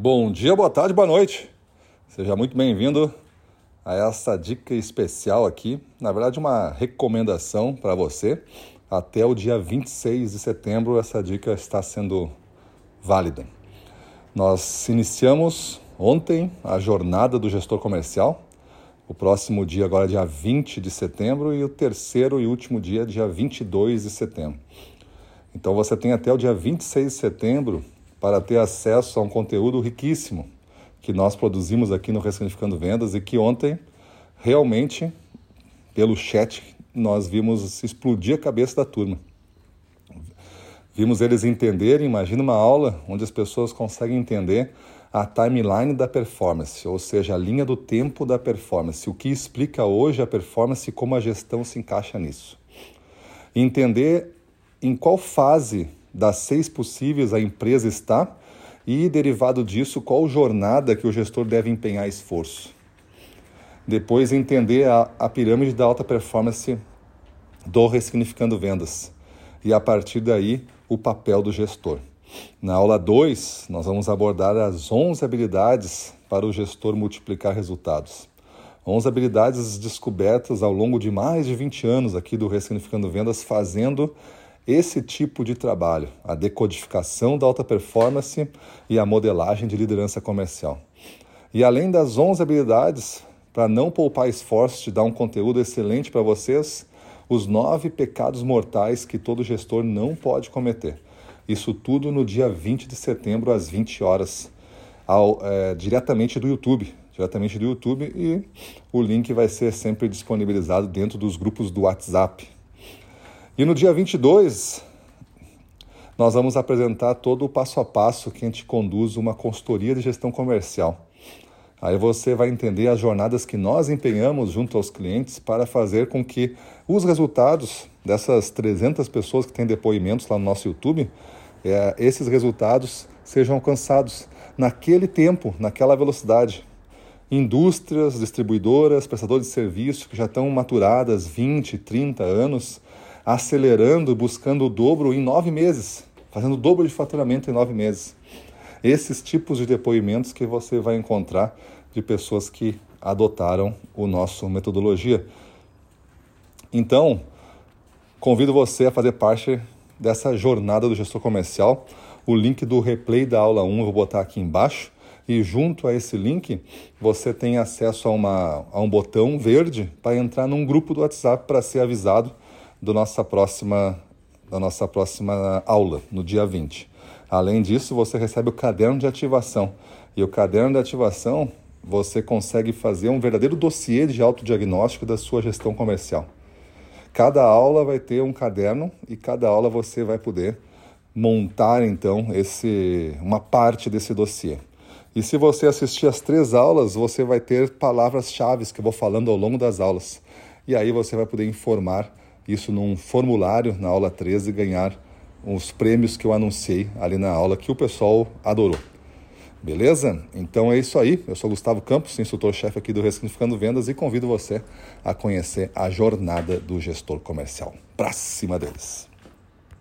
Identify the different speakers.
Speaker 1: Bom dia, boa tarde, boa noite. Seja muito bem-vindo a essa dica especial aqui. Na verdade, uma recomendação para você. Até o dia 26 de setembro, essa dica está sendo válida. Nós iniciamos ontem a jornada do gestor comercial. O próximo dia, agora, é dia 20 de setembro, e o terceiro e último dia, dia 22 de setembro. Então, você tem até o dia 26 de setembro para ter acesso a um conteúdo riquíssimo que nós produzimos aqui no Ressignificando Vendas e que ontem, realmente, pelo chat, nós vimos explodir a cabeça da turma. Vimos eles entenderem, imagina uma aula onde as pessoas conseguem entender a timeline da performance, ou seja, a linha do tempo da performance, o que explica hoje a performance e como a gestão se encaixa nisso. Entender em qual fase das seis possíveis a empresa está e, derivado disso, qual jornada que o gestor deve empenhar esforço. Depois, entender a, a pirâmide da alta performance do Ressignificando Vendas e, a partir daí, o papel do gestor. Na aula 2, nós vamos abordar as 11 habilidades para o gestor multiplicar resultados. 11 habilidades descobertas ao longo de mais de 20 anos aqui do Ressignificando Vendas, fazendo esse tipo de trabalho, a decodificação da alta performance e a modelagem de liderança comercial. E além das 11 habilidades, para não poupar esforço de dar um conteúdo excelente para vocês, os nove pecados mortais que todo gestor não pode cometer. Isso tudo no dia 20 de setembro, às 20 horas, ao, é, diretamente do YouTube. Diretamente do YouTube e o link vai ser sempre disponibilizado dentro dos grupos do WhatsApp. E no dia 22, nós vamos apresentar todo o passo a passo que a gente conduz uma consultoria de gestão comercial. Aí você vai entender as jornadas que nós empenhamos junto aos clientes para fazer com que os resultados dessas 300 pessoas que têm depoimentos lá no nosso YouTube é, esses resultados sejam alcançados naquele tempo, naquela velocidade. Indústrias, distribuidoras, prestadores de serviço que já estão maturadas 20, 30 anos, acelerando, buscando o dobro em nove meses, fazendo o dobro de faturamento em nove meses. Esses tipos de depoimentos que você vai encontrar de pessoas que adotaram o nosso metodologia. Então, convido você a fazer parte dessa jornada do gestor comercial. O link do replay da aula 1 eu vou botar aqui embaixo. E junto a esse link, você tem acesso a, uma, a um botão verde para entrar num grupo do WhatsApp para ser avisado do nossa próxima, da nossa próxima aula, no dia 20. Além disso, você recebe o caderno de ativação. E o caderno de ativação, você consegue fazer um verdadeiro dossiê de autodiagnóstico da sua gestão comercial. Cada aula vai ter um caderno e cada aula você vai poder montar então esse uma parte desse dossiê. E se você assistir as três aulas, você vai ter palavras-chave que eu vou falando ao longo das aulas. E aí você vai poder informar isso num formulário na aula 13 e ganhar os prêmios que eu anunciei ali na aula que o pessoal adorou. Beleza? Então é isso aí. Eu sou Gustavo Campos, instrutor-chefe aqui do Ressignificando Vendas e convido você a conhecer a jornada do gestor comercial. Pra cima deles!